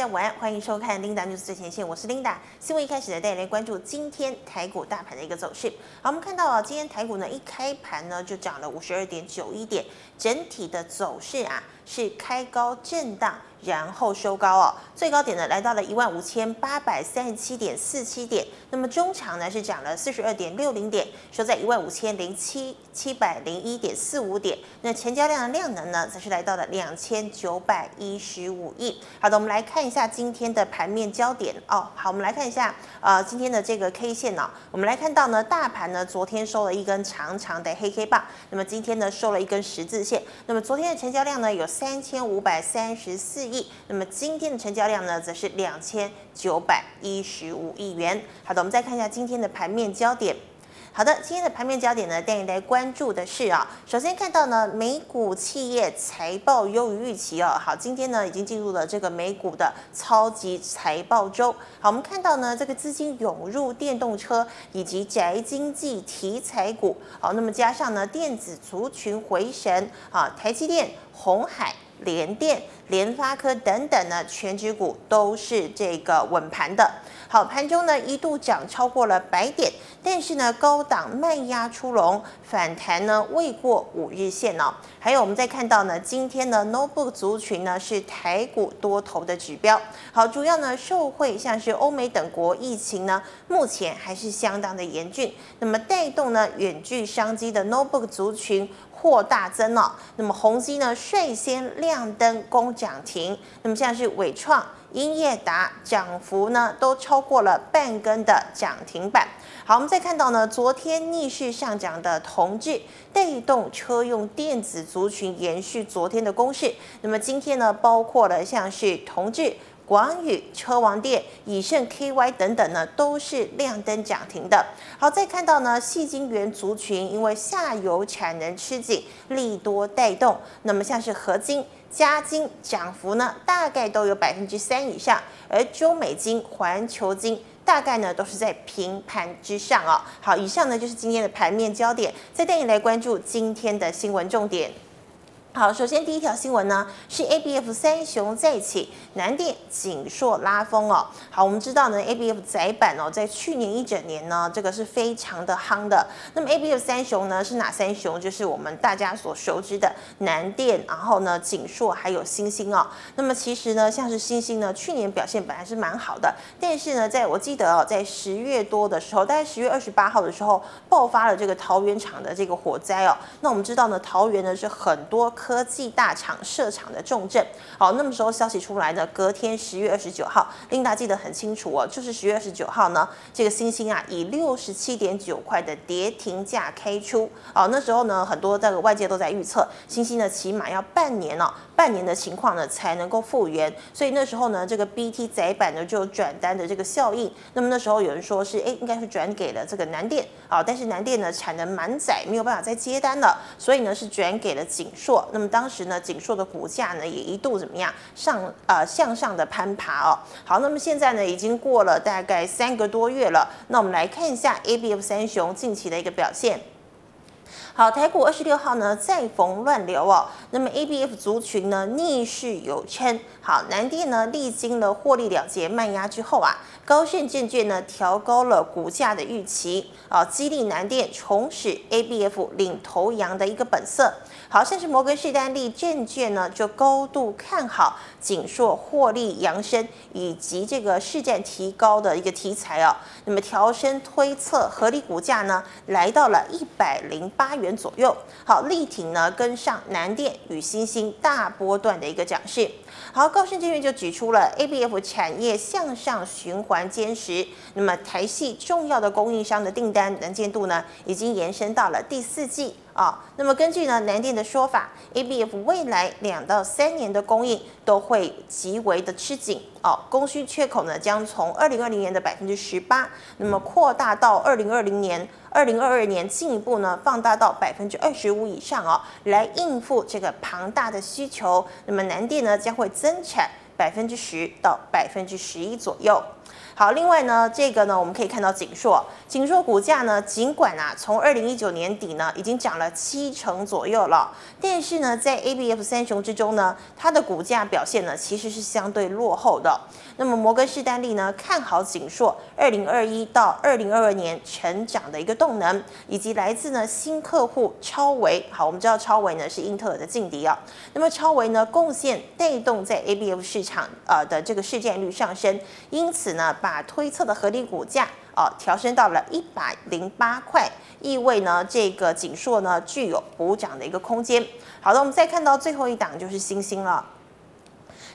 大家晚安，欢迎收看 Linda News 最前线，我是 Linda。新闻一开始呢，带来关注今天台股大盘的一个走势。好，我们看到啊，今天台股呢一开盘呢就涨了五十二点九一点，整体的走势啊是开高震荡。然后收高哦，最高点呢来到了一万五千八百三十七点四七点，那么中长呢是涨了四十二点六零点，收在一万五千零七七百零一点四五点。那成交量的量能呢，则是来到了两千九百一十五亿。好的，我们来看一下今天的盘面焦点哦。好，我们来看一下呃今天的这个 K 线呢、哦，我们来看到呢，大盘呢昨天收了一根长长的黑 K 棒，那么今天呢收了一根十字线。那么昨天的成交量呢有三千五百三十四亿。那么今天的成交量呢，则是两千九百一十五亿元。好的，我们再看一下今天的盘面焦点。好的，今天的盘面焦点呢，带你来关注的是啊，首先看到呢，美股企业财报优于预期哦。好，今天呢已经进入了这个美股的超级财报周。好，我们看到呢，这个资金涌入电动车以及宅经济题材股。好，那么加上呢，电子族群回神啊，台积电、红海。联电、联发科等等呢，全指股都是这个稳盘的。好，盘中呢一度涨超过了百点，但是呢高档卖压出笼，反弹呢未过五日线哦。还有我们再看到呢，今天呢 notebook 族群呢是台股多头的指标。好，主要呢受惠像是欧美等国疫情呢目前还是相当的严峻，那么带动呢远距商机的 notebook 族群。扩大增哦，那么宏基呢率先亮灯攻涨停，那么像是伟创、英业达涨幅呢都超过了半根的涨停板。好，我们再看到呢，昨天逆势上涨的同致带动车用电子族群延续昨天的攻势，那么今天呢包括了像是同致。广宇、车王电、以盛 KY 等等呢，都是亮灯涨停的。好，再看到呢，细晶圆族群因为下游产能吃紧，利多带动。那么像是合金、嘉金涨幅呢，大概都有百分之三以上，而中美金、环球金大概呢都是在平盘之上哦。好，以上呢就是今天的盘面焦点，再带你来关注今天的新闻重点。好，首先第一条新闻呢是 ABF 三雄再起，南电、景硕拉风哦。好，我们知道呢 ABF 载板哦，在去年一整年呢，这个是非常的夯的。那么 ABF 三雄呢是哪三雄？就是我们大家所熟知的南电，然后呢景硕还有星星哦。那么其实呢，像是星星呢，去年表现本来是蛮好的，但是呢，在我记得哦，在十月多的时候，大概十月二十八号的时候，爆发了这个桃园厂的这个火灾哦。那我们知道呢，桃园呢是很多。科技大厂设厂的重镇，好，那么时候消息出来的，隔天十月二十九号琳达记得很清楚哦，就是十月二十九号呢，这个星星啊以六十七点九块的跌停价开出，哦，那时候呢，很多这个外界都在预测，星星呢起码要半年哦，半年的情况呢才能够复原，所以那时候呢，这个 BT 载板呢就有转单的这个效应，那么那时候有人说是，哎，应该是转给了这个南电，啊，但是南电呢产能满载，没有办法再接单了，所以呢是转给了景硕。那么当时呢，景硕的股价呢也一度怎么样上呃向上的攀爬哦。好，那么现在呢已经过了大概三个多月了。那我们来看一下 ABF 三雄近期的一个表现。好，台股二十六号呢再逢乱流哦。那么 ABF 族群呢逆势有撑。好，南电呢历经了获利了结卖压之后啊，高盛证券呢调高了股价的预期啊，激励南电重拾 ABF 领头羊的一个本色。好，像是摩根士丹利证券呢就高度看好景硕获利扬升以及这个市占提高的一个题材哦。那么调升推测合理股价呢来到了一百零八元左右。好，力挺呢跟上南电与新兴大波段的一个涨势。好，高盛证券就指出了 ABF 产业向上循环坚实，那么台系重要的供应商的订单能见度呢，已经延伸到了第四季啊、那么根据呢南电的说法，ABF 未来两到三年的供应都会极为的吃紧哦，供需缺口呢将从二零二零年的百分之十八，那么扩大到二零二零年。二零二二年进一步呢放大到百分之二十五以上哦，来应付这个庞大的需求。那么南电呢将会增产百分之十到百百分之十一左右。好，另外呢，这个呢，我们可以看到景硕，景硕股价呢，尽管啊，从二零一九年底呢，已经涨了七成左右了，但是呢，在 ABF 三雄之中呢，它的股价表现呢，其实是相对落后的。那么摩根士丹利呢，看好景硕二零二一到二零二二年成长的一个动能，以及来自呢新客户超微。好，我们知道超微呢是英特尔的劲敌啊。那么超微呢，贡献带动在 ABF 市场呃的这个市占率上升，因此呢，把推测的合理股价哦调升到了一百零八块，意味呢这个景硕呢具有补涨的一个空间。好的，我们再看到最后一档就是星星了。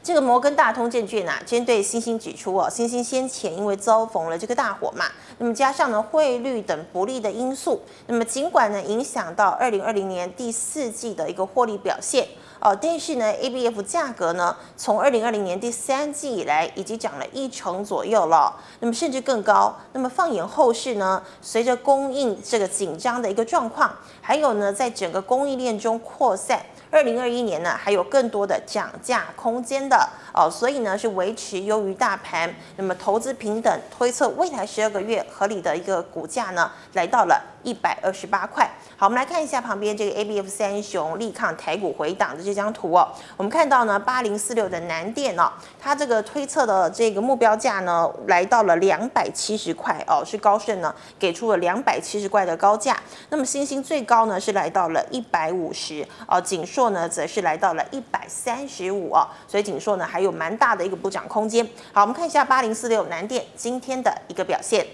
这个摩根大通证券啊，针对欣兴指出哦，欣兴先前因为遭逢了这个大火嘛，那么加上呢汇率等不利的因素，那么尽管呢影响到二零二零年第四季的一个获利表现。哦，但是呢，ABF 价格呢，从二零二零年第三季以来，已经涨了一成左右了，那么甚至更高。那么放眼后市呢，随着供应这个紧张的一个状况，还有呢，在整个供应链中扩散，二零二一年呢，还有更多的涨价空间的哦，所以呢，是维持优于大盘。那么投资平等推测未来十二个月合理的一个股价呢，来到了一百二十八块。好，我们来看一下旁边这个 ABF 三雄力抗台股回档的这张图哦。我们看到呢，八零四六的南电哦，它这个推测的这个目标价呢，来到了两百七十块哦，是高盛呢给出了两百七十块的高价。那么欣兴最高呢是来到了一百五十哦，景硕呢则是来到了一百三十五哦，所以景硕呢还有蛮大的一个补涨空间。好，我们看一下八零四六南电今天的一个表现。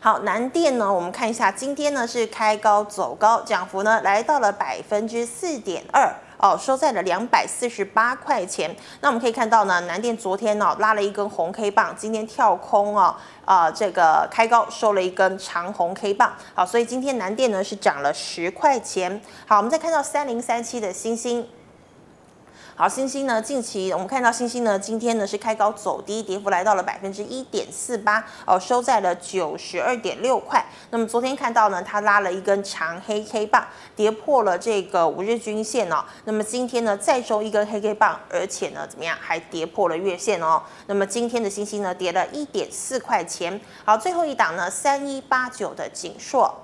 好，南电呢，我们看一下，今天呢是开高走高，涨幅呢来到了百分之四点二哦，收在了两百四十八块钱。那我们可以看到呢，南电昨天呢拉了一根红 K 棒，今天跳空哦，啊、这个开高收了一根长红 K 棒，好，所以今天南电呢是涨了十块钱。好，我们再看到三零三七的星星。好，星星呢，近期我们看到星星呢，今天呢是开高走低，跌幅来到了百分之一点四八，哦，收在了九十二点六块。那么昨天看到呢，它拉了一根长黑 K 棒，跌破了这个五日均线哦。那么今天呢，再收一根黑 K 棒，而且呢，怎么样，还跌破了月线哦。那么今天的星星呢，跌了一点四块钱。好，最后一档呢，三一八九的景硕。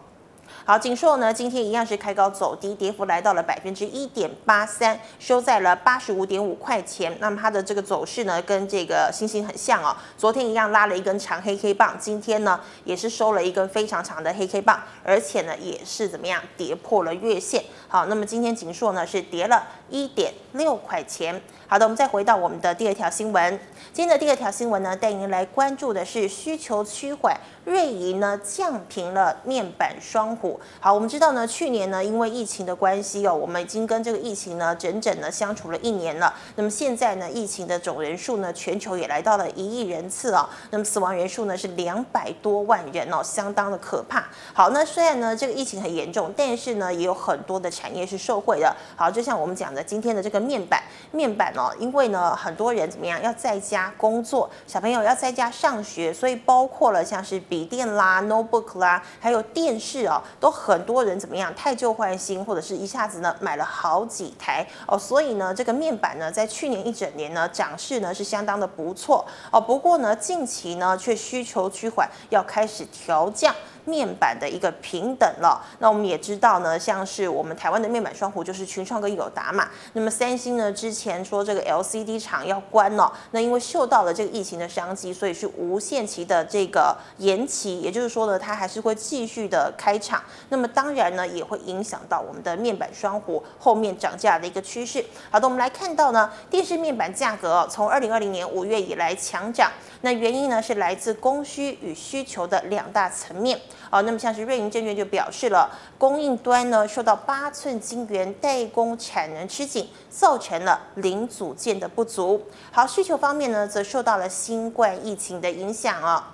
好，景硕呢，今天一样是开高走低，跌幅来到了百分之一点八三，收在了八十五点五块钱。那么它的这个走势呢，跟这个星星很像哦。昨天一样拉了一根长黑 K 棒，今天呢也是收了一根非常长的黑 K 棒，而且呢也是怎么样跌破了月线。好，那么今天景硕呢是跌了一点六块钱。好的，我们再回到我们的第二条新闻。今天的第二条新闻呢，带您来关注的是需求趋缓。瑞银呢降评了面板双虎。好，我们知道呢，去年呢因为疫情的关系哦，我们已经跟这个疫情呢整整呢相处了一年了。那么现在呢，疫情的总人数呢，全球也来到了一亿人次哦。那么死亡人数呢是两百多万人哦，相当的可怕。好，那虽然呢这个疫情很严重，但是呢也有很多的产业是受惠的。好，就像我们讲的今天的这个面板，面板哦，因为呢很多人怎么样要在家工作，小朋友要在家上学，所以包括了像是。笔电啦、notebook 啦，还有电视哦，都很多人怎么样汰旧换新，或者是一下子呢买了好几台哦，所以呢，这个面板呢，在去年一整年呢，涨势呢是相当的不错哦。不过呢，近期呢却需求趋缓，要开始调降。面板的一个平等了，那我们也知道呢，像是我们台湾的面板双虎就是群创跟友达嘛。那么三星呢，之前说这个 LCD 厂要关了，那因为受到了这个疫情的商机，所以是无限期的这个延期，也就是说呢，它还是会继续的开厂。那么当然呢，也会影响到我们的面板双虎后面涨价的一个趋势。好的，我们来看到呢，电视面板价格从二零二零年五月以来强涨，那原因呢是来自供需与需求的两大层面。好，那么像是瑞银证券就表示了，供应端呢受到八寸晶圆代工产能吃紧，造成了零组件的不足。好，需求方面呢则受到了新冠疫情的影响啊。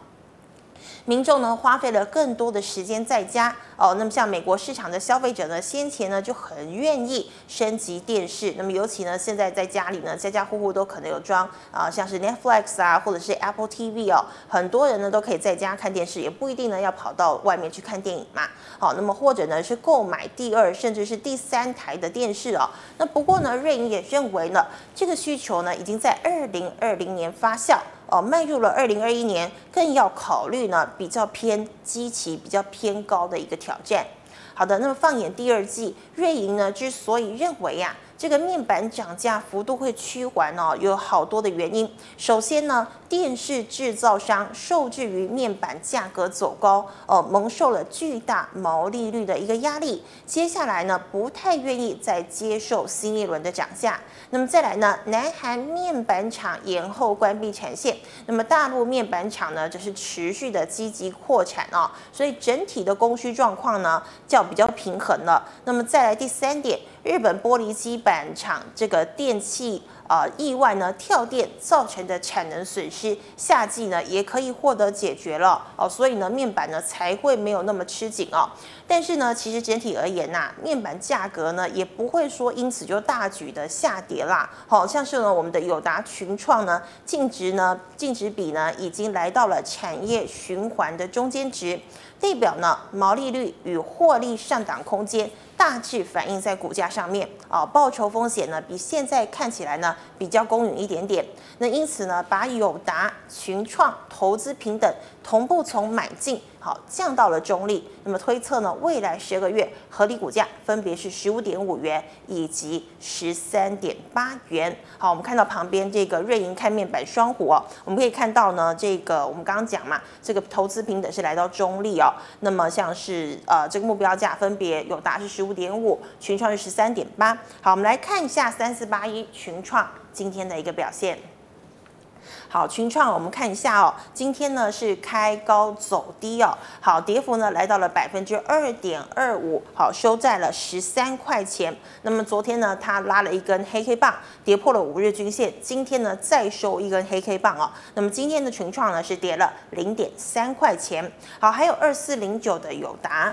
民众呢花费了更多的时间在家哦，那么像美国市场的消费者呢，先前呢就很愿意升级电视，那么尤其呢现在在家里呢，家家户户都可能有装啊，像是 Netflix 啊，或者是 Apple TV 哦，很多人呢都可以在家看电视，也不一定呢要跑到外面去看电影嘛。好，那么或者呢是购买第二甚至是第三台的电视哦。那不过呢，瑞银也认为呢，这个需求呢已经在二零二零年发酵。哦，迈入了二零二一年，更要考虑呢比较偏基期比较偏高的一个挑战。好的，那么放眼第二季，瑞银呢之所以认为呀、这个面板涨价幅度会趋缓哦，有好多的原因。首先呢，电视制造商受制于面板价格走高哦，蒙受了巨大毛利率的一个压力。接下来呢，不太愿意再接受新一轮的涨价。那么再来呢，南韩面板厂延后关闭产线，那么大陆面板厂呢，则是持续的积极扩产哦，所以整体的供需状况呢，较比较平衡了。那么再来第三点。日本玻璃基板厂这个电器啊、意外呢跳电造成的产能损失，夏季呢也可以获得解决了哦，所以呢面板呢才会没有那么吃紧哦。但是呢，其实整体而言呐、面板价格呢也不会说因此就大举的下跌啦。好、哦、像是呢我们的友达群创呢净值呢净值比呢已经来到了产业循环的中间值，代表呢毛利率与获利上档空间。大致反映在股价上面啊，报酬风险呢比现在看起来呢比较公允一点点。那因此呢，把友达、群创投资平等同步从买进。好，降到了中立。那么推测呢，未来十二个月合理股价分别是十五点五元以及十三点八元。好，我们看到旁边这个瑞银看面板双虎哦，我们可以看到呢，这个我们刚刚讲嘛，这个投资平等是来到中立哦。那么像是呃这个目标价分别有达是十五点五，群创是十三点八。好，我们来看一下三四八一群创今天的一个表现。好，群创，我们看一下哦，今天呢是开高走低哦，好，跌幅呢来到了百分之二点二五，好，收在了十三块钱。那么昨天呢，它拉了一根黑 K 棒，跌破了五日均线，今天呢再收一根黑 K 棒哦。那么今天的群创呢是跌了零点三块钱。好，还有二四零九的友达。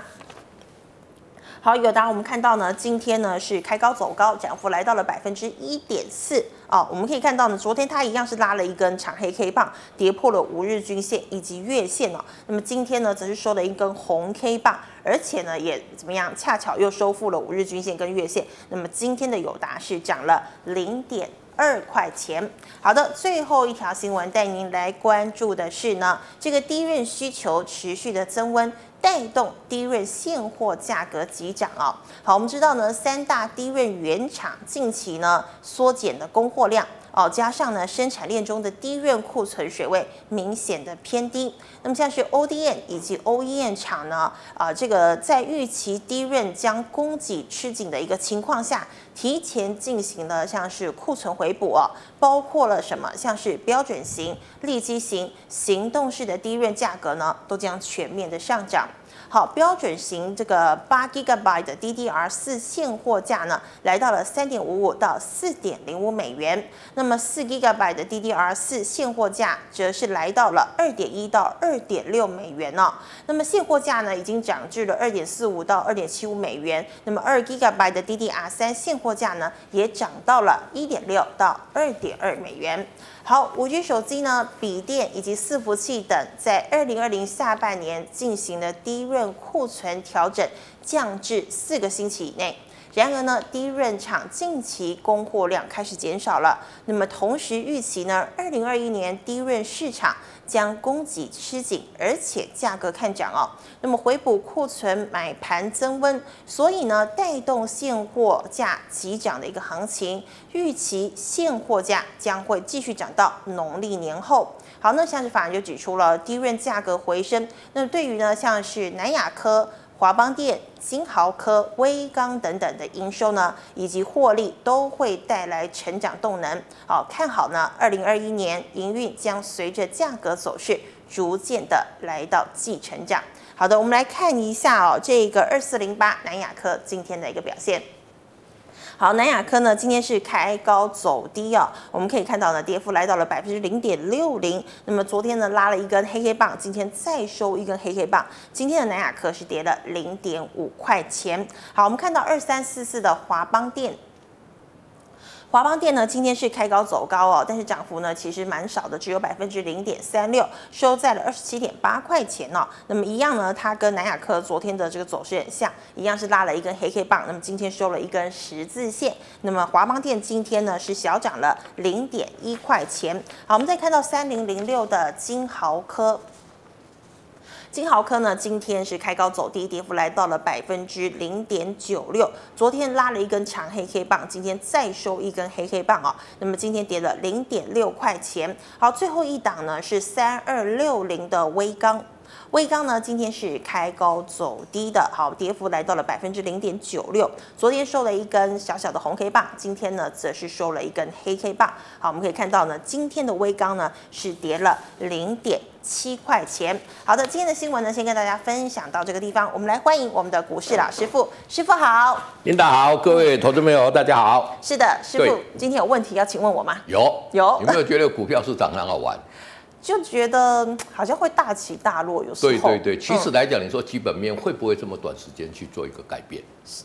好，友达，我们看到呢，今天呢是开高走高，涨幅来到了百分之一点四。哦，我们可以看到呢，昨天它一样是拉了一根长黑 K 棒，跌破了五日均线以及月线哦。那么今天呢，则是收了一根红 K 棒，而且呢，也怎么样，恰巧又收复了五日均线跟月线。那么今天的友达是涨了零点二块钱。好的，最后一条新闻带您来关注的是呢，这个低润需求持续的增温。带动低润现货价格急涨哦。好，我们知道呢，三大低润原厂近期呢缩减的供货量哦，加上呢生产链中的低润库存水位明显的偏低。那么像是 ODM 以及 OEM 厂呢，啊，这个在预期低润将供给吃紧的一个情况下，提前进行了像是库存回补哦，包括了什么？像是标准型、利基型、行动式的低润价格呢，都将全面的上涨。好，标准型这个八 GB 的 DDR 四现货价呢，来到了三点五五到四点零五美元。那么四 GB 的 DDR 四现货价则是来到了二点一到二点六美元呢、哦。那么现货价呢，已经涨至了二点四五到二点七五美元。那么二 GB 的 DDR 三现货价呢，也涨到了一点六到二点二美元。好，五 G 手机呢，笔电以及伺服器等，在二零二零下半年进行了低润库存调整，降至四个星期以内。然而呢，低润厂近期供货量开始减少了。那么同时预期呢，二零二一年低润市场将供给吃紧，而且价格看涨哦。那么回补库存买盘增温，所以呢，带动现货价急涨的一个行情。预期现货价将会继续涨到农历年后。好，那像是法人就指出了低润价格回升，那对于呢，像是南亚科。华邦电、新豪科、威刚等等的营收呢，以及获利都会带来成长动能。好，看好呢，二零二一年营运将随着价格走势逐渐的来到季成长。好的，我们来看一下哦，这个二四零八南亚科今天的一个表现。好，南亚科呢今天是开高走低啊，我们可以看到呢，跌幅来到了百分之零点六零。那么昨天呢拉了一根黑黑棒，今天再收一根黑黑棒，今天的南亚科是跌了零点五块钱。好，我们看到二三四四的华邦电。华邦电呢，今天是开高走高哦，但是涨幅呢其实蛮少的，只有百分之零点三六，收在了二十七点八块钱哦。那么一样呢，它跟南亚科昨天的这个走势很像，一样是拉了一根黑黑棒，那么今天收了一根十字线。那么华邦电今天呢是小涨了零点一块钱。好，我们再看到三零零六的金豪科。金豪科呢，今天是开高走低，跌幅来到了百分之零点九六。昨天拉了一根长黑黑棒，今天再收一根黑黑棒哦。那么今天跌了零点六块钱。好，最后一档呢是三二六零的微钢。威刚呢，今天是开高走低的，好，跌幅来到了百分之零点九六。昨天收了一根小小的红 K 棒，今天呢则是收了一根黑 K 棒。好，我们可以看到呢，今天的威刚呢是跌了零点七块钱。好的，今天的新闻呢，先跟大家分享到这个地方。我们来欢迎我们的股市老师傅，师傅好。领导好，各位投资朋友大家好。是的，师傅，今天有问题要请问我吗？有有。有没有觉得股票市场很好玩？就觉得好像会大起大落，有时候。对对对，其实来讲，你说基本面会不会这么短时间去做一个改变？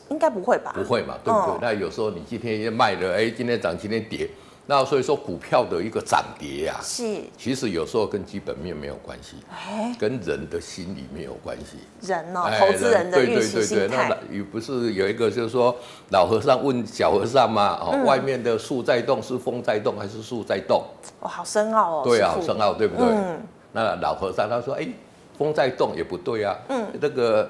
应该不会吧？不会嘛，对不对？那有时候你今天卖了，哎，今天涨，今天跌。那所以说股票的一个涨跌呀，是其实有时候跟基本面没有关系，跟人的心理没有关系。人哦，投资人的预期心态。那也不是有一个就是说老和尚问小和尚吗？哦，外面的树在动是风在动还是树在动？哦，好深奥哦。对啊，好深奥，对不对？嗯那老和尚他说，哎，风在动也不对啊。嗯，这个。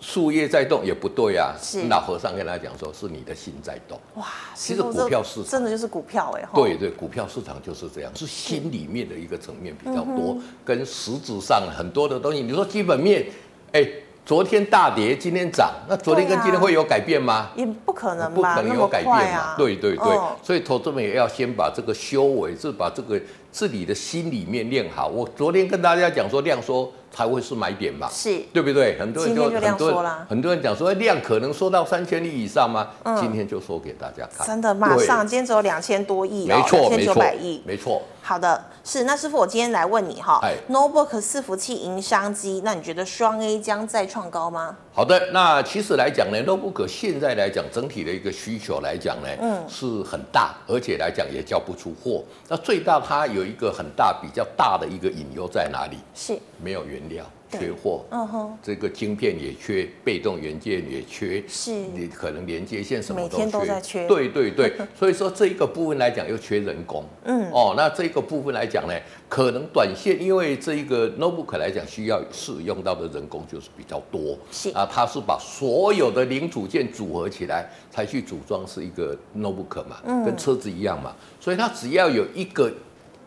树叶在动也不对啊，是老和尚跟他讲说，是你的心在动。哇，其实股票市场真的就是股票哎。对对，股票市场就是这样，是心里面的一个层面比较多，跟实质上很多的东西。你说基本面，哎，昨天大跌，今天涨，那昨天跟今天会有改变吗？也不可能，不可能有改变嘛。对对对，所以投资们也要先把这个修为，是把这个自己的心里面练好。我昨天跟大家讲说，量缩。才会是买点吧，是对不对？很多人就，就很多人很多人讲说，量可能缩到三千亿以上吗？嗯、今天就说给大家看，真的马上，今天只有两千多亿，没错，两千九百亿，没错。好的，是那师傅，我今天来问你哈哎，Notebook 伺服器营商机，那你觉得双 A 将再创高吗？好的，那其实来讲呢，Notebook 现在来讲整体的一个需求来讲呢，嗯，是很大，而且来讲也交不出货。那最大它有一个很大比较大的一个隐忧在哪里？是没有原料。缺货，嗯哼，这个晶片也缺，被动元件也缺，是，你可能连接线什么都缺，每天都在缺，对对对，所以说这一个部分来讲又缺人工，嗯，哦，那这个部分来讲呢，可能短线因为这一个 notebook 来讲需要使用到的人工就是比较多，是。啊，它是把所有的零组件组合起来才去组装是一个 notebook 嘛，嗯，跟车子一样嘛，所以它只要有一个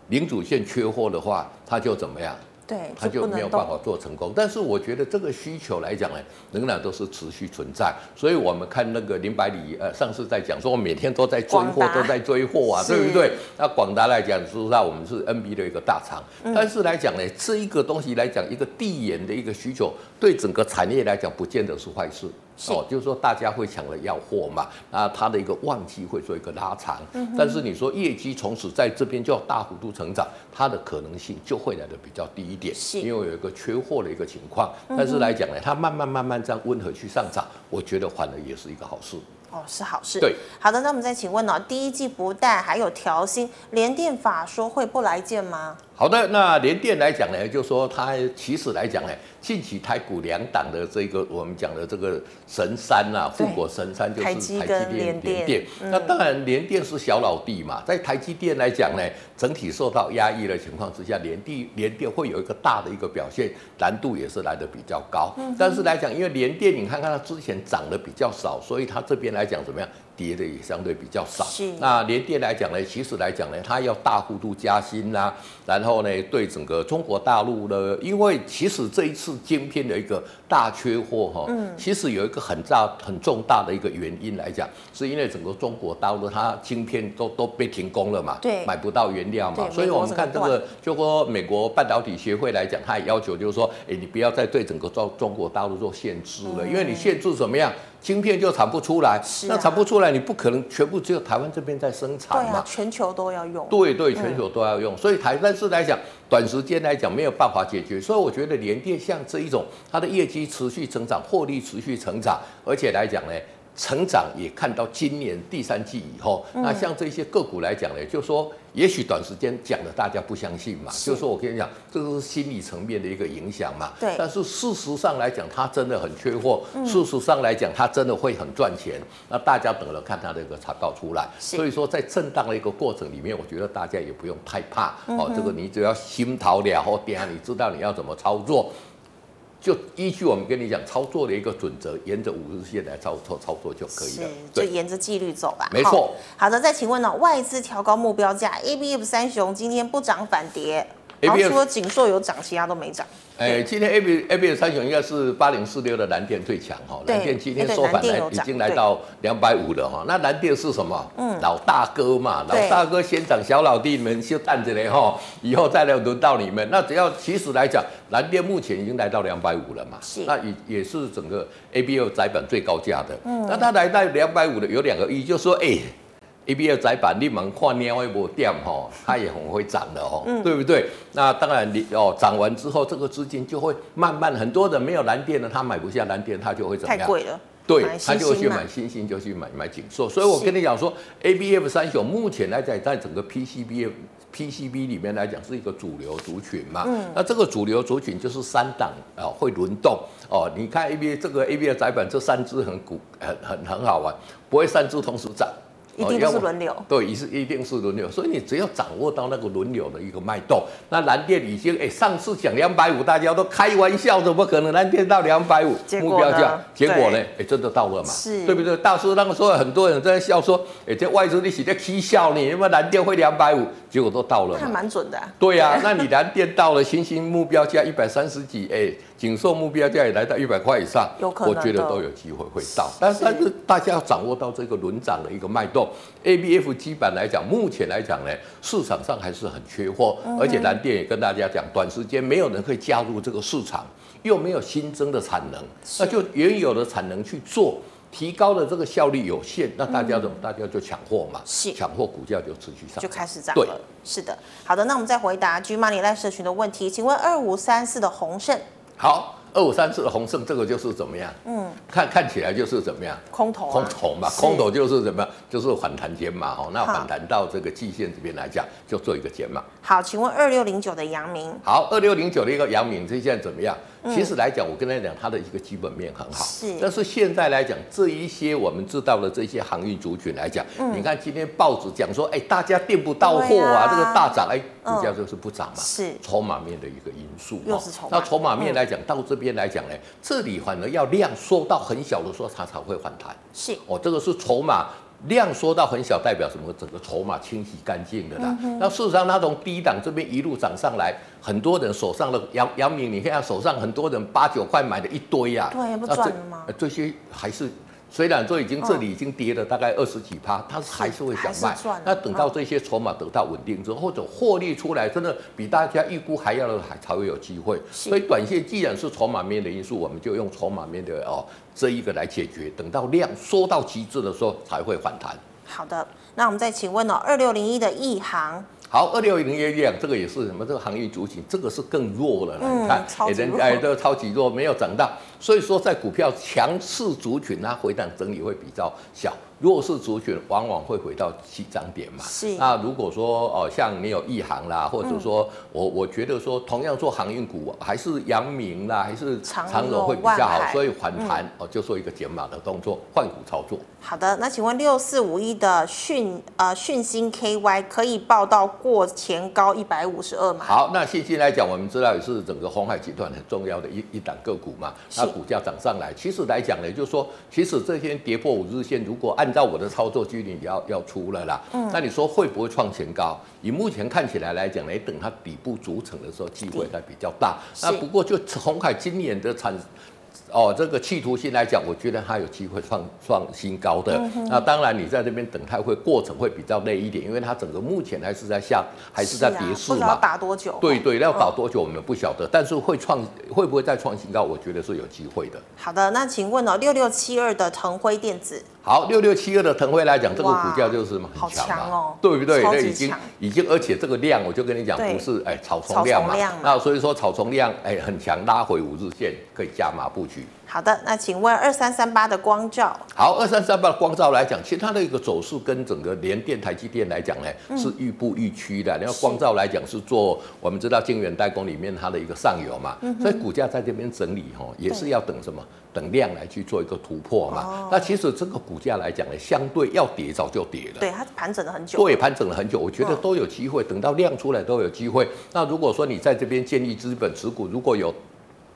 零组件缺货的话，它就怎么样？对，他就没有办法做成功。但是我觉得这个需求来讲呢，仍然都是持续存在。所以我们看那个林百里，呃，上次在讲说，我每天都在追货，都在追货啊，对不对？那广达来讲，说实上，我们是 NB 的一个大厂。嗯、但是来讲呢，这一个东西来讲，一个递延的一个需求，对整个产业来讲，不见得是坏事。是哦，就是说大家会抢着要货嘛，那它的一个旺季会做一个拉长，嗯、但是你说业绩从此在这边就要大幅度成长，它的可能性就会来的比较低一点，是因为有一个缺货的一个情况。但是来讲呢，它慢慢慢慢这样温和去上涨，我觉得反而也是一个好事。哦，是好事。对，好的，那我们再请问哦，第一季不但还有调薪，联电法说会不来见吗？好的，那联电来讲呢，就说它其实来讲呢，近期台股两档的这个我们讲的这个神山呐、啊，富国神山就是台积电、联电。那当然联电是小老弟嘛，在台积电来讲呢，整体受到压抑的情况之下，联电联电会有一个大的一个表现，难度也是来的比较高。嗯、但是来讲，因为联电你看看它之前涨得比较少，所以它这边来讲怎么样？跌的也相对比较少。是。那联电来讲呢，其实来讲呢，它要大幅度加薪啦、啊，然后呢，对整个中国大陆呢，因为其实这一次晶片的一个大缺货哈，嗯，其实有一个很大很重大的一个原因来讲，是因为整个中国大陆它晶片都都被停工了嘛，对，买不到原料嘛，所以我们看这个，就说美国半导体协会来讲，它也要求就是说，哎，你不要再对整个中中国大陆做限制了，嗯、因为你限制怎么样？晶片就产不出来，啊、那产不出来，你不可能全部只有台湾这边在生产嘛？对啊，全球都要用。对对，全球都要用，嗯、所以台但是来讲，短时间来讲没有办法解决，所以我觉得联电像这一种，它的业绩持续成长，获利持续成长，而且来讲呢。成长也看到今年第三季以后，那像这些个股来讲呢，就说也许短时间讲的大家不相信嘛，就是说我跟你讲，这个是心理层面的一个影响嘛。对。但是事实上来讲，它真的很缺货。事实上来讲，它真的会很赚钱。那大家等着看它的一个财报出来。所以说，在震荡的一个过程里面，我觉得大家也不用太怕哦。这个你只要心头了后，点你知道你要怎么操作。就依据我们跟你讲操作的一个准则，沿着五日线来操操操作就可以了。是，就沿着纪律走吧。没错。好的，再请问呢、哦，外资调高目标价，ABF 三雄今天不涨反跌。然后除了锦硕有涨，其他都没涨。哎，今天 A B A B 的三雄应该是八零四六的蓝电最强哈，蓝电今天收盘来已经来到两百五了哈。那蓝电是什么？嗯，老大哥嘛，老大哥先涨，小老弟们就站着嘞哈，以后再来轮到你们。那只要其实来讲，蓝电目前已经来到两百五了嘛，是，那也也是整个 A B F 载板最高价的。嗯，那它来到两百五的有两个意义，就是说哎。A B F 载板，你们看鸟一波点吼，它也很会涨的哦，嗯、对不对？那当然你哦，涨完之后，这个资金就会慢慢很多的没有蓝电的，他买不下蓝电，他就会怎么样？太贵了。对，他就会去买新兴，就去买买景硕。所以我跟你讲说，A B F 三雄目前来讲，在整个 P C B P C B 里面来讲，是一个主流族群嘛。嗯。那这个主流族群就是三档啊，会轮动哦。你看 A B 这个 A B F 载板这三只很股很很很好玩，不会三只同时涨。一定是轮流，对，一是一定是轮流，所以你只要掌握到那个轮流的一个脉动。那蓝电已经，哎、欸，上次讲两百五，大家都开玩笑，怎么可能蓝电到两百五目标价？结果呢？哎、欸，真的到了嘛？是，对不对？大叔那个时候很多人在笑说，哎、欸，这外资利息在欺笑你，因为蓝电会两百五，结果都到了嘛，还蛮准的、啊。对呀、啊，那你蓝电到了新兴目标价一百三十几，哎、欸。景硕目标价也来到一百块以上，有可能我觉得都有机会会到。但是但是大家要掌握到这个轮涨的一个脉动。A B F 基本来讲，目前来讲呢，市场上还是很缺货，嗯、而且蓝电也跟大家讲，短时间没有人可以加入这个市场，又没有新增的产能，那就原有的产能去做，提高的这个效率有限，那大家怎么？嗯、大家就抢货嘛，是抢货，股价就持续上，就开始涨了。对是的。好的，那我们再回答 G Money Live 社群的问题，请问二五三四的鸿盛。好，二五三四的鸿盛，这个就是怎么样？嗯，看看起来就是怎么样？空头、啊，空头嘛，空头就是怎么样？就是反弹减码哦。那反弹到这个季线这边来讲，就做一个减码。好，请问二六零九的阳明。好，二六零九的一个阳明，这现在怎么样？其实来讲，我跟他讲，它的一个基本面很好。是。但是现在来讲，这一些我们知道的这些航运族群来讲，你看今天报纸讲说，哎，大家订不到货啊，这个大涨，哎，股价就是不涨嘛。是。筹码面的一个因素。又是筹码。那筹码面来讲，到这边来讲呢，这里反而要量缩到很小的时候，它才会反弹。是。哦，这个是筹码。量缩到很小，代表什么？整个筹码清洗干净的啦。嗯、那事实上，它从低档这边一路涨上来，很多人手上的杨杨明，你看手上很多人八九块买的一堆呀、啊，对，不赚了吗？这些还是。虽然说已经这里已经跌了大概二十几趴，它还是会想卖。那等到这些筹码得到稳定之后，或者获利出来，真的比大家预估还要的还才会有机会。所以短线既然是筹码面的因素，我们就用筹码面的哦这一个来解决。等到量缩到极致的时候才会反弹。好的，那我们再请问哦，二六零一的亿航。好，二六零一一样，这个也是什么？这个行业主体，这个是更弱了。嗯、你看，人哎，这个超级弱，没有涨到。所以说，在股票强势族群，它回档整理会比较小。弱势族群往往会回到起涨点嘛。是。那如果说哦，像你有一行啦，或者说我我觉得说，同样做航运股，还是阳明啦，还是长荣会比较好。所以反弹哦，就做一个减码的动作，换股操作。好的，那请问六四五一的讯呃讯星 KY 可以报到过前高一百五十二吗？好，那信息来讲，我们知道也是整个鸿海集团很重要的一一档个股嘛。那股价涨上来，其实来讲呢，就是说，其实这天跌破五日线，如果按照我的操作纪律要要出了啦，嗯，那你说会不会创前高？以目前看起来来讲呢，等它底部组成的时候，机会还比较大。那不过就红海今年的产哦，这个企图性来讲，我觉得它有机会创创新高的。嗯、那当然，你在这边等它会过程会比较累一点，因为它整个目前还是在下，还是在跌势嘛。打多久？对对，要打多久我们不晓得，嗯、但是会创会不会再创新高？我觉得是有机会的。好的，那请问哦，六六七二的腾辉电子。好，六六七二的腾辉来讲，这个股价就是很强嘛，哦、对不对？那已经已经，而且这个量，我就跟你讲，不是哎草丛量嘛，那所以说草丛量哎很强，拉回五日线可以加码布局。好的，那请问二三三八的光照。好，二三三八的光照来讲，其实它的一个走势跟整个联电、台积电来讲呢，嗯、是亦步亦趋的。然后光照来讲是做我们知道晶圆代工里面它的一个上游嘛，所以股价在这边整理哈，也是要等什么？等量来去做一个突破嘛。哦、那其实这个股价来讲呢，相对要跌早就跌了。对，它盘整了很久。对，盘整了很久，我觉得都有机会，等到量出来都有机会。那如果说你在这边建立资本持股，如果有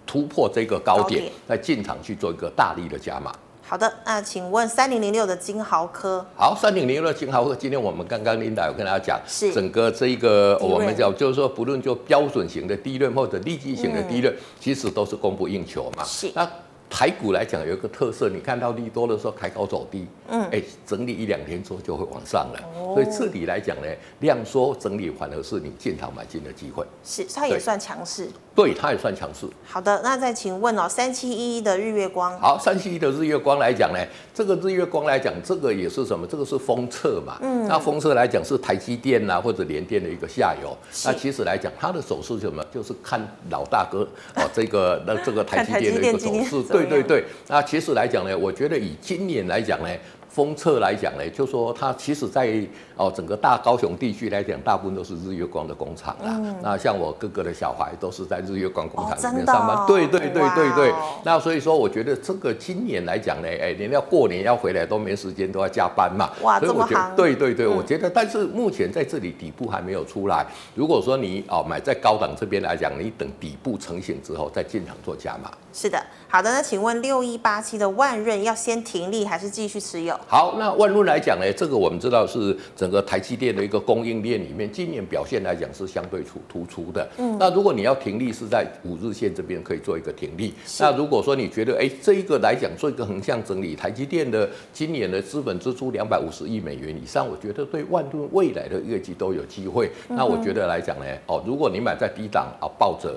突破这个高点，再进场去做一个大力的加码。好的，那请问三零零六的金豪科。好，三零零六的金豪科，今天我们刚刚领导有跟大家讲，是整个这一个我们讲就是说，不论就标准型的低润或者利基型的低润，嗯、其实都是供不应求嘛。是。那台股来讲有一个特色，你看到利多的时候抬高走低，嗯，哎，整理一两天之后就会往上了。哦、所以这里来讲呢，量缩整理反而是你进场买进的机会。是，它也算强势。对，它也算强势。好的，那再请问哦，三七一一的日月光。好，三七一的日月光来讲呢，这个日月光来讲，这个也是什么？这个是封测嘛。嗯。那封测来讲是台积电呐、啊、或者联电的一个下游。那其实来讲，它的走势是什么？就是看老大哥哦，这个那这个 台积电的一个走势。对对对，那其实来讲呢，我觉得以今年来讲呢。封测来讲呢，就说它其实在哦整个大高雄地区来讲，大部分都是日月光的工厂啦。嗯、那像我哥哥的小孩都是在日月光工厂里面上班。哦哦、对对对对对。那所以说，我觉得这个今年来讲呢，哎，连要过年要回来都没时间，都要加班嘛。哇，所以我觉得这么好。对对对，嗯、我觉得，但是目前在这里底部还没有出来。如果说你哦买在高档这边来讲，你等底部成型之后再进场做加码。是的，好的。那请问六一八七的万润要先停利还是继续持有？好，那万润来讲呢，这个我们知道是整个台积电的一个供应链里面，今年表现来讲是相对出突出的。嗯，那如果你要停利，是在五日线这边可以做一个停利。那如果说你觉得，哎，这一个来讲做一个横向整理，台积电的今年的资本支出两百五十亿美元以上，我觉得对万润未来的业绩都有机会。嗯、那我觉得来讲呢，哦，如果你买在低档啊，抱着。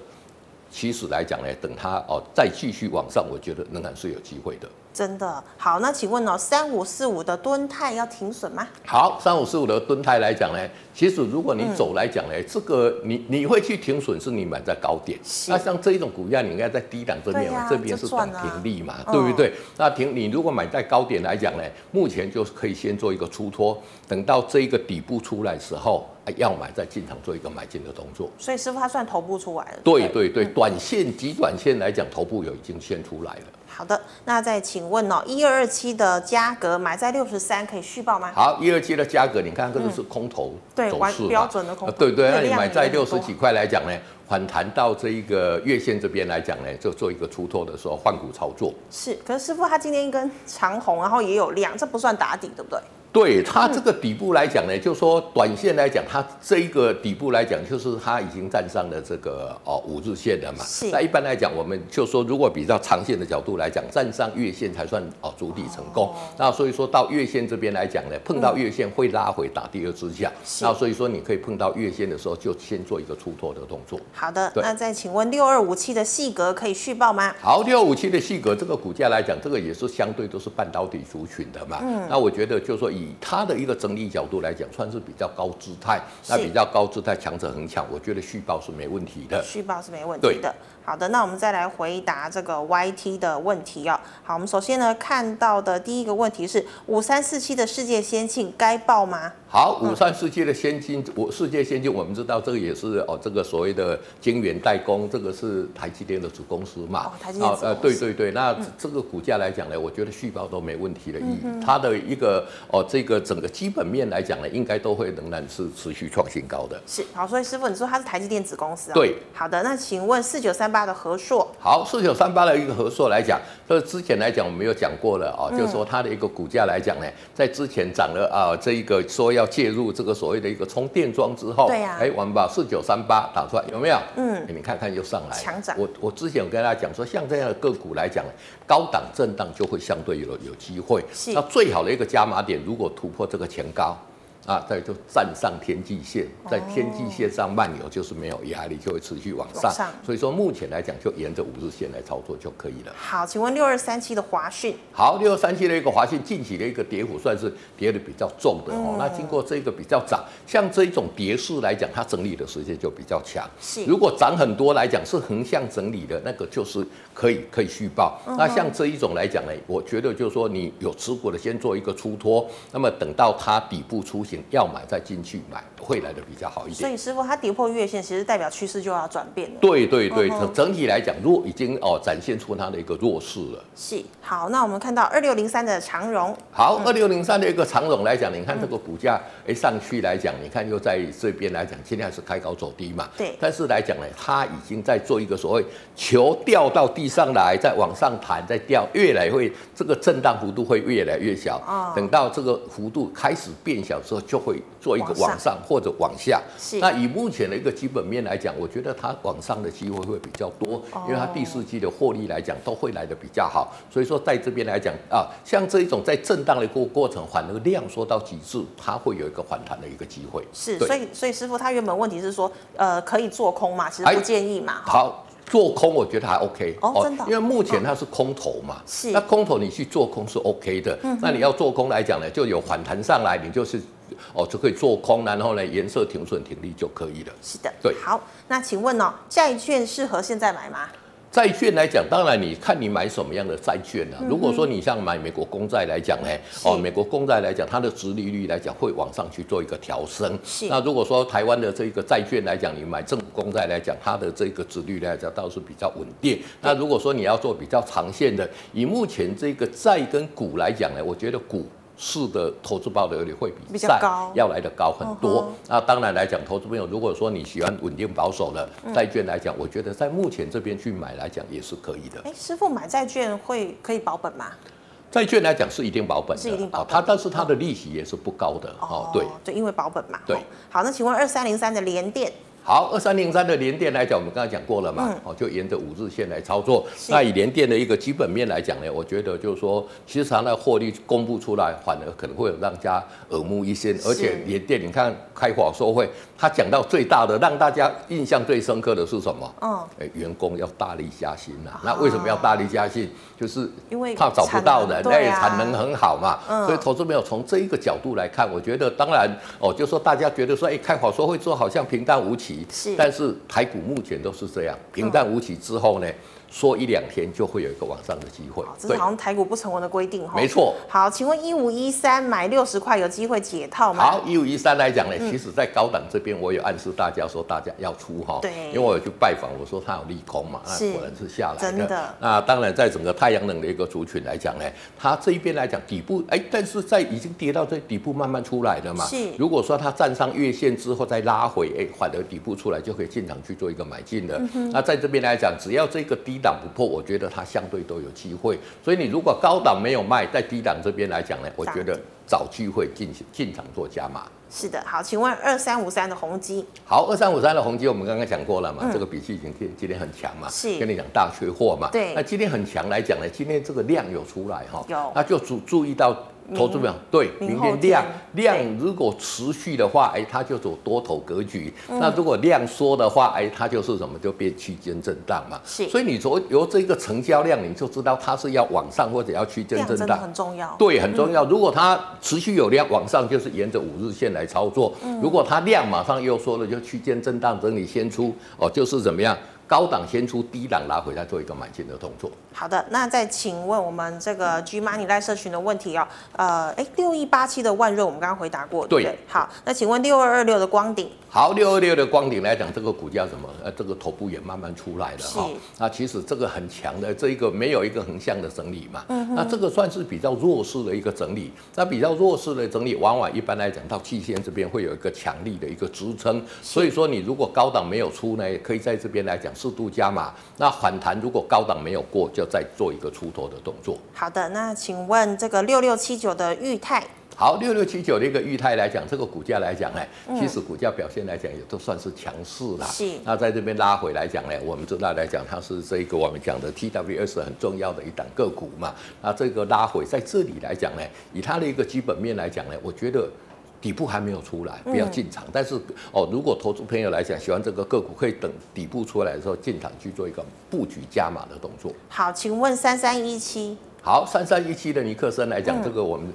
其实来讲呢，等它哦再继续往上，我觉得仍然是有机会的。真的好，那请问哦，三五四五的敦泰要停损吗？好，三五四五的敦泰来讲呢，其实如果你走来讲呢，嗯、这个你你会去停损，是你买在高点。那像这一种股价，你应该在低档这边，啊、这边是涨停利嘛，对不对？嗯、那停你如果买在高点来讲呢，目前就是可以先做一个出脱，等到这一个底部出来的时候。要买再进场做一个买进的动作，所以师傅他算头部出来了。对对对，短线及短线来讲，头部有已经先出来了。好的，那再请问哦，一二二七的价格买在六十三可以续报吗？好，一二七的价格，你看这个是空头走势嗯？对，标准的空头。对对，那你买在六十几块来讲呢，反弹到这一个月线这边来讲呢，就做一个出脱的时候换股操作。是，可是师傅他今天一根长红，然后也有量，这不算打底，对不对？对它这个底部来讲呢，就是说短线来讲，它这一个底部来讲，就是它已经站上了这个哦五日线了嘛。是。那一般来讲，我们就说如果比较长线的角度来讲，站上月线才算哦筑底成功。哦、那所以说到月线这边来讲呢，碰到月线会拉回打第二支架。是。那所以说你可以碰到月线的时候，就先做一个出脱的动作。好的。对那再请问六二五七的细格可以续报吗？好，六二五七的细格这个股价来讲，这个也是相对都是半导体族群的嘛。嗯。那我觉得就是说以它的一个整理角度来讲，算是比较高姿态。那比较高姿态，强者恒强，我觉得续报是没问题的。续报是没问题的。好的，那我们再来回答这个 YT 的问题哦。好，我们首先呢看到的第一个问题是五三四七的世界先进该报吗？好，五三四七的先进，我世界先进，我们知道这个也是哦，这个所谓的晶圆代工，这个是台积电的子公司嘛。哦，台积电子公司。呃，对对对，那这个股价来讲呢，我觉得续报都没问题的。以它的一个哦，这个整个基本面来讲呢，应该都会仍然是持续创新高的。是，好，所以师傅你说它是台积电子公司啊？对。好的，那请问四九三八的和硕，好，四九三八的一个和硕来讲，这之前来讲我们没有讲过了啊，就是说它的一个股价来讲呢，在之前涨了啊，这一个说要介入这个所谓的一个充电桩之后，对呀，哎，我们把四九三八打出来有没有？嗯，你看看又上来强涨。我我之前有跟大家讲说，像这样的个股来讲，高档震荡就会相对有有机会。是。那最好的一个加码点，如果突破这个前高。啊，再就站上天际线，在天际线上漫游，就是没有压力，就会持续往上。往上。所以说目前来讲，就沿着五日线来操作就可以了。好，请问六二三七的华讯。好，六二三七的一个华讯，近期的一个跌幅算是跌的比较重的哦。嗯、那经过这个比较涨，像这一种跌势来讲，它整理的时间就比较强。是。如果涨很多来讲，是横向整理的那个，就是可以可以续报。嗯、那像这一种来讲呢，我觉得就是说你有持股的，先做一个出脱，那么等到它底部出现要买再进去买会来的比较好一点。所以师傅，它跌破月线，其实代表趋势就要转变了。对对对，整、嗯、整体来讲，弱已经哦展现出它的一个弱势了。是，好，那我们看到二六零三的长荣。好，二六零三的一个长荣来讲，你看这个股价哎上去来讲，你看又在这边来讲，今天还是开高走低嘛。对。但是来讲呢，它已经在做一个所谓球掉到地上来，再往上弹，再掉，越来会这个震荡幅度会越来越小。哦。等到这个幅度开始变小之后，就会做一个往上或者往下，是。那以目前的一个基本面来讲，我觉得它往上的机会会比较多，因为它第四季的获利来讲都会来的比较好。所以说在这边来讲啊，像这一种在震荡的过过程，反而量缩到极致，它会有一个反弹的一个机会。是，所以所以师傅他原本问题是说，呃，可以做空嘛？其实不建议嘛。好，做空我觉得还 OK 哦，真的，因为目前它是空头嘛，是。那空头你去做空是 OK 的，那你要做空来讲呢，就有反弹上来，你就是。哦，就可以做空，然后呢，颜色停损停利就可以了。是的，对。好，那请问哦，债券适合现在买吗？债券来讲，当然你看你买什么样的债券呢、啊？嗯、如果说你像买美国公债来讲呢，哦，美国公债来讲，它的殖利率来讲会往上去做一个调升。是。那如果说台湾的这个债券来讲，你买政府公债来讲，它的这个殖利率来讲倒是比较稳定。那如果说你要做比较长线的，以目前这个债跟股来讲呢，我觉得股。是的，投资报酬率会比债要来的高很多。那当然来讲，投资朋友如果说你喜欢稳定保守的债券来讲，我觉得在目前这边去买来讲也是可以的。哎，师傅买债券会可以保本吗？债券来讲是一定保本的，是一定保本。它但是它的利息也是不高的哦。对，就因为保本嘛。对。好，那请问二三零三的联电。好，二三零三的联电来讲，我们刚才讲过了嘛，哦，就沿着五日线来操作。那以联电的一个基本面来讲呢，我觉得就是说，其实它的获利公布出来，反而可能会有让大家耳目一新。而且联电，你看开法说会，他讲到最大的，让大家印象最深刻的是什么？嗯，哎，员工要大力加薪呐。那为什么要大力加薪？就是因为怕找不到人，哎，产能很好嘛。所以投资没有从这一个角度来看，我觉得当然哦，就说大家觉得说，哎，开法说会做好像平淡无奇。是，但是台股目前都是这样平淡无奇之后呢，说一两天就会有一个往上的机会。这是好像台股不成文的规定哈。没错。好，请问一五一三买六十块有机会解套吗？好，一五一三来讲呢，其实在高档这边我有暗示大家说大家要出哈。对。因为我有去拜访，我说它有利空嘛，那果然是下来的。真的。那当然，在整个太阳能的一个族群来讲呢，它这一边来讲底部哎，但是在已经跌到这底部慢慢出来了嘛。是。如果说它站上月线之后再拉回，哎，反而底部出来就可以进场去做一个买进的。那在这边来讲，只要这个低档不破，我觉得它相对都有机会。所以你如果高档没有卖，在低档这边来讲呢，我觉得找机会进行进场做加码。是的，好，请问二三五三的宏基。好，二三五三的宏基，我们刚刚讲过了嘛，嗯、这个比气已经今天很强嘛，是跟你讲大缺货嘛。对，那今天很强来讲呢，今天这个量有出来哈，有，那就注注意到。投资表对，明天量量如果持续的话，哎，它就走多头格局。那如果量缩的话，哎，它就是什么？就变区间震荡嘛。是。所以你说由这个成交量，你就知道它是要往上或者要区间震荡。很重要。对，很重要。如果它持续有量往上，就是沿着五日线来操作。如果它量马上又缩了，就区间震荡整理先出哦，就是怎么样？高档先出，低档拿回来做一个买进的动作。好的，那再请问我们这个 G Money 赖社群的问题哦，呃，哎，六一八七的万润我们刚刚回答过，对，对，对，好，那请问六二二六的光顶。好，六二六的光顶来讲，这个股价什么？呃，这个头部也慢慢出来了哈。是那其实这个很强的，这一个没有一个横向的整理嘛。嗯哼。那这个算是比较弱势的一个整理。那比较弱势的整理，往往一般来讲到季线这边会有一个强力的一个支撑。所以说，你如果高档没有出呢，也可以在这边来讲适度加码。那反弹如果高档没有过，就再做一个出头的动作。好的，那请问这个六六七九的裕泰。好，六六七九的一个裕泰来讲，这个股价来讲呢，其实股价表现来讲也都算是强势啦。是。那在这边拉回来讲呢，我们知道来讲它是这个我们讲的 TWS 很重要的一档个股嘛。那这个拉回在这里来讲呢，以它的一个基本面来讲呢，我觉得底部还没有出来，不要进场。但是哦，如果投资朋友来讲喜欢这个个股，可以等底部出来的时候进场去做一个布局加码的动作。好，请问三三一七。好，三三一七的尼克森来讲，嗯、这个我们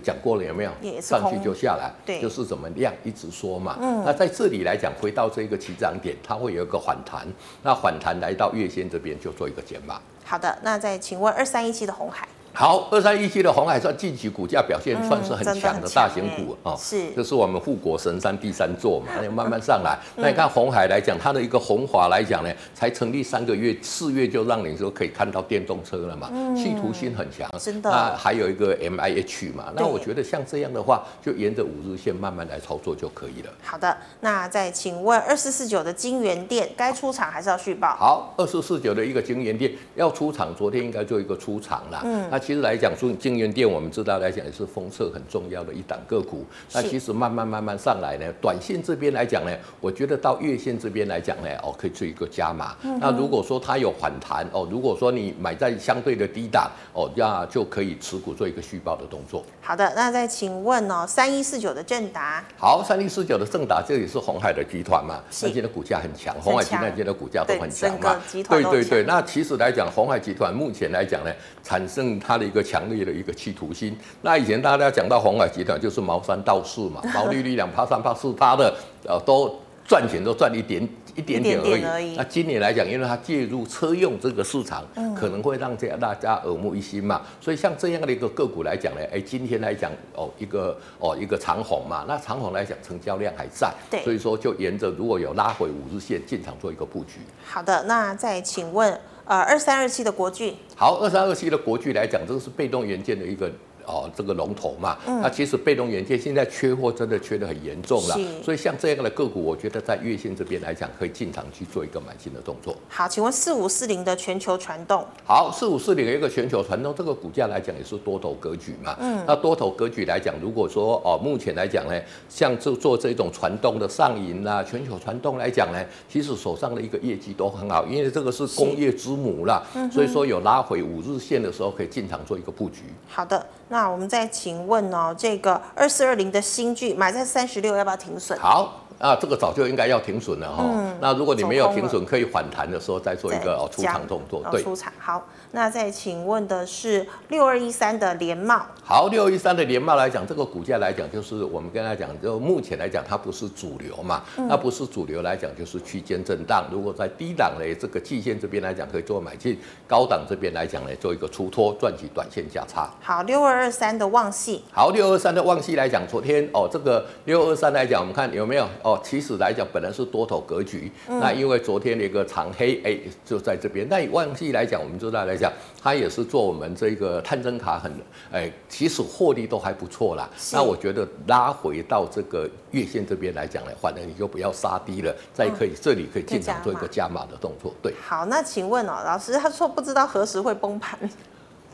讲过了有没有？上去就下来，对，就是怎么样一直说嘛。嗯，那在这里来讲，回到这个起涨点，它会有一个反弹。那反弹来到月线这边就做一个减码。好的，那再请问二三一七的红海。好，二三一七的红海算近期股价表现算是很强的大型股哦，是，这是我们护国神山第三座嘛，那慢慢上来。那你看红海来讲，它的一个红华来讲呢，才成立三个月，四月就让你说可以看到电动车了嘛，企图心很强。真的。那还有一个 M I H 嘛，那我觉得像这样的话，就沿着五日线慢慢来操作就可以了。好的，那再请问二四四九的金源店该出场还是要续报？好，二四四九的一个金源店要出场，昨天应该做一个出场了。嗯，那其实来讲说。金源店，我们知道来讲也是封测很重要的一档个股。那其实慢慢慢慢上来呢，短线这边来讲呢，我觉得到月线这边来讲呢，哦，可以做一个加码。那如果说它有反弹哦，如果说你买在相对的低档哦，那就可以持股做一个续报的动作。好的，那再请问哦，三一四九的正达。好，三一四九的正达，这也是红海的集团嘛？那今天的股价很强，红海集团今天的股价都很强嘛？对对对。那其实来讲，红海集团目前来讲呢，产生它的一个强烈的一个企图心。那以前大家讲到红海集团就是毛三到四嘛，毛利率两趴三趴四趴的，呃，都赚钱都赚一点一点点而已。而已那今年来讲，因为它介入车用这个市场，嗯、可能会让这大家耳目一新嘛。所以像这样的一个个股来讲呢，哎，今天来讲哦，一个哦一个长虹嘛，那长虹来讲成交量还在，对，所以说就沿着如果有拉回五日线进场做一个布局。好的，那再请问。呃，二三二七的国巨，好，二三二七的国巨来讲，这个是被动元件的一个。哦，这个龙头嘛，嗯、那其实被动元件现在缺货真的缺得很严重了，所以像这样的个股，我觉得在月线这边来讲，可以进场去做一个买进的动作。好，请问四五四零的全球传动，好，四五四零的一个全球传动，这个股价来讲也是多头格局嘛，嗯，那多头格局来讲，如果说哦，目前来讲呢，像做做这种传动的上银啦，全球传动来讲呢，其实手上的一个业绩都很好，因为这个是工业之母啦，嗯、所以说有拉回五日线的时候，可以进场做一个布局。好的。那那我们再请问哦，这个二四二零的新剧买在三十六，要不要停损？好。啊，这个早就应该要停损了哈。嗯、那如果你没有停损，可以反弹的时候再做一个哦出场动作。对，出场好。那再请问的是六二一三的联茂。好，六二一三的联茂来讲，这个股价来讲，就是我们跟他讲，就目前来讲，它不是主流嘛。嗯、那不是主流来讲，就是区间震荡。如果在低档的这个季线这边来讲，可以做买进；高档这边来讲呢，做一个出脱，赚取短线价差。好，六二二三的旺系。好，六二三的旺系来讲，昨天哦，这个六二三来讲，我们看有没有？哦，其实来讲本来是多头格局，嗯、那因为昨天的一个长黑，哎，就在这边。那以旺矽来讲，我们知道来讲，它也是做我们这个探针卡很，哎，其实获利都还不错啦。那我觉得拉回到这个月线这边来讲呢，反正你就不要杀低了，再可以、嗯、这里可以进场做一个加码的动作。对，好，那请问哦，老师他说不知道何时会崩盘。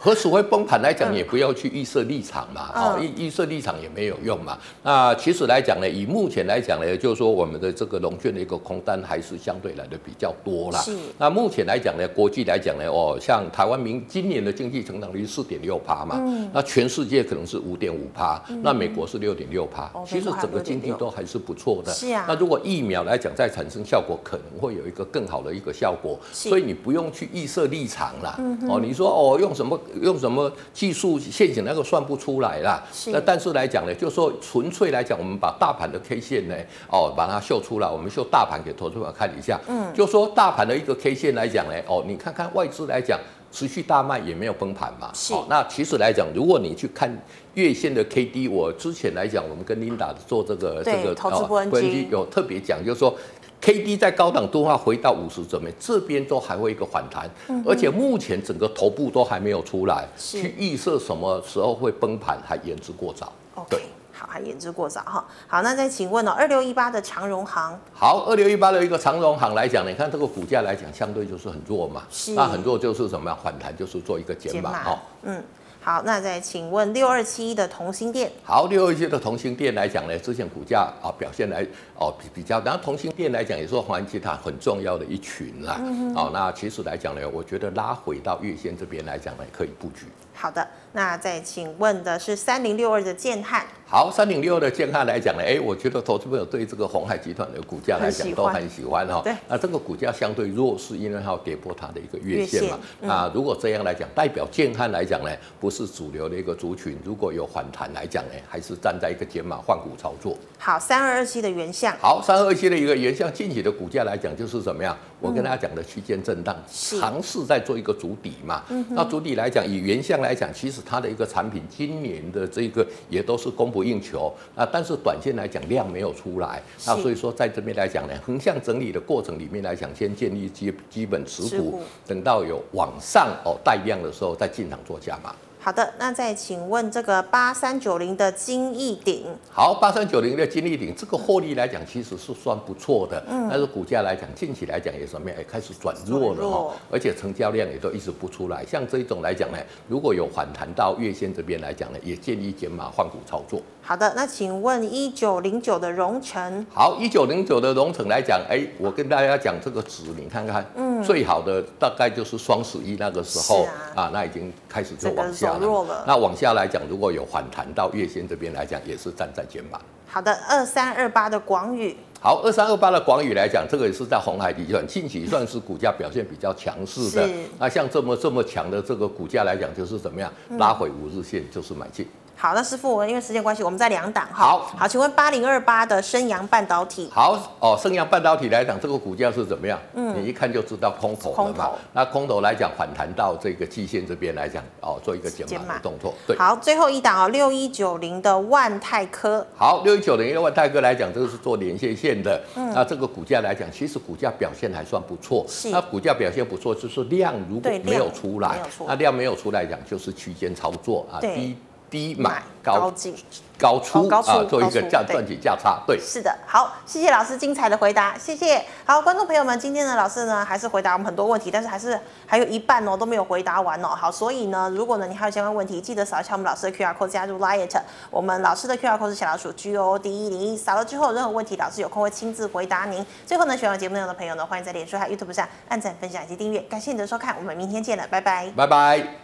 何时会崩盘来讲，也不要去预设立场嘛，哦，预预设立场也没有用嘛。那其实来讲呢，以目前来讲呢，就是说我们的这个龙券的一个空单还是相对来的比较多啦。是。那目前来讲呢，国际来讲呢，哦，像台湾明今年的经济成长率四点六趴嘛，嗯。那全世界可能是五点五趴，那美国是六点六趴，其实整个经济都还是不错的。是啊。那如果疫苗来讲再产生效果，可能会有一个更好的一个效果。所以你不用去预设立场啦。嗯。哦，你说哦，用什么？用什么技术陷阱那个算不出来啦。是。那但是来讲呢，就是说纯粹来讲，我们把大盘的 K 线呢，哦，把它秀出来，我们秀大盘给投资者看一下。嗯。就说大盘的一个 K 线来讲呢，哦，你看看外资来讲，持续大卖也没有崩盘嘛。是。哦，那其实来讲，如果你去看月线的 K D，我之前来讲，我们跟 Linda 做这个这个投资分析有特别讲，就是说。K D 在高档度化回到五十这边，这边都还会一个反弹，嗯、而且目前整个头部都还没有出来，是去预设什么时候会崩盘还言之过早。Okay. 对。好，还言之过早哈。好，那再请问哦，二六一八的长荣行，好，二六一八的一个长荣行来讲，你看这个股价来讲，相对就是很弱嘛，是那很弱就是什么呀？反弹就是做一个减码哈，嗯。好，那再请问六二七一的同心店。好，六二七的同心店来讲呢，之前股价啊表现来哦比比较，然后同心店来讲也是华润集团很重要的一群啦。嗯。哦，那其实来讲呢，我觉得拉回到月线这边来讲呢，可以布局。好的，那再请问的是三零六二的建汉。好，三零六二的建汉来讲呢，哎，我觉得投资朋友对这个鸿海集团的股价来讲都很喜欢哈。对。那这个股价相对弱势，因为它要跌破它的一个月线嘛。嗯、那如果这样来讲，代表建汉来讲呢，不是主流的一个族群。如果有反弹来讲呢，还是站在一个减码换股操作。好，三二二七的原相。好，三二二七的一个原相，近期的股价来讲就是怎么样？我跟大家讲的区间震荡，尝试在做一个主底嘛。嗯、那主底来讲，以原相来讲，其实它的一个产品今年的这个也都是供不应求啊。但是短线来讲量没有出来，那所以说在这边来讲呢，横向整理的过程里面来讲，先建立基基本持股，等到有往上哦带量的时候再进场做加码。好的，那再请问这个八三九零的金益鼎，好，八三九零的金益鼎，这个获利来讲其实是算不错的，嗯，但是股价来讲近期来讲也什么样，也开始转弱了哈，而且成交量也都一直不出来，像这一种来讲呢，如果有反弹到月线这边来讲呢，也建议减码换股操作。好的，那请问一九零九的荣成，好，一九零九的荣成来讲，哎，我跟大家讲这个值，你看看，嗯，最好的大概就是双十一那个时候啊，啊，那已经开始就往下。弱了，那往下来讲，如果有反弹到月线这边来讲，也是站在肩膀。好的，二三二八的广宇，好，二三二八的广宇来讲，这个也是在红海集团近期算是股价表现比较强势的。那像这么这么强的这个股价来讲，就是怎么样拉回五日线就是买进。好，那师傅，我因为时间关系，我们在两档哈。好，好，请问八零二八的升阳半导体。好哦，升阳半导体来讲，这个股价是怎么样？嗯，你一看就知道空头了嘛。空头。那空头来讲，反弹到这个季线这边来讲，哦，做一个减码的动作。对。好，最后一档哦，六一九零的万泰科。好，六一九零的万泰科来讲，这个是做连线线的。嗯。那这个股价来讲，其实股价表现还算不错。是。那股价表现不错，就是量如果没有出来，那量没有出来讲，就是区间操作啊。低。低买高进高出啊，做一个价赚取价差，对，是的，好，谢谢老师精彩的回答，谢谢。好，观众朋友们，今天呢，老师呢还是回答我们很多问题，但是还是还有一半哦都没有回答完哦。好，所以呢，如果呢你还有相关问题，记得扫一下我们老师的 QR code 加入 Liet，我们老师的 QR code 是小老鼠 G O D 一零一，扫了之后有任何问题，老师有空会亲自回答您。最后呢，喜欢节目内容的朋友呢，欢迎在脸书和 YouTube 上按赞、分享以及订阅。感谢你的收看，我们明天见了，拜拜，拜拜。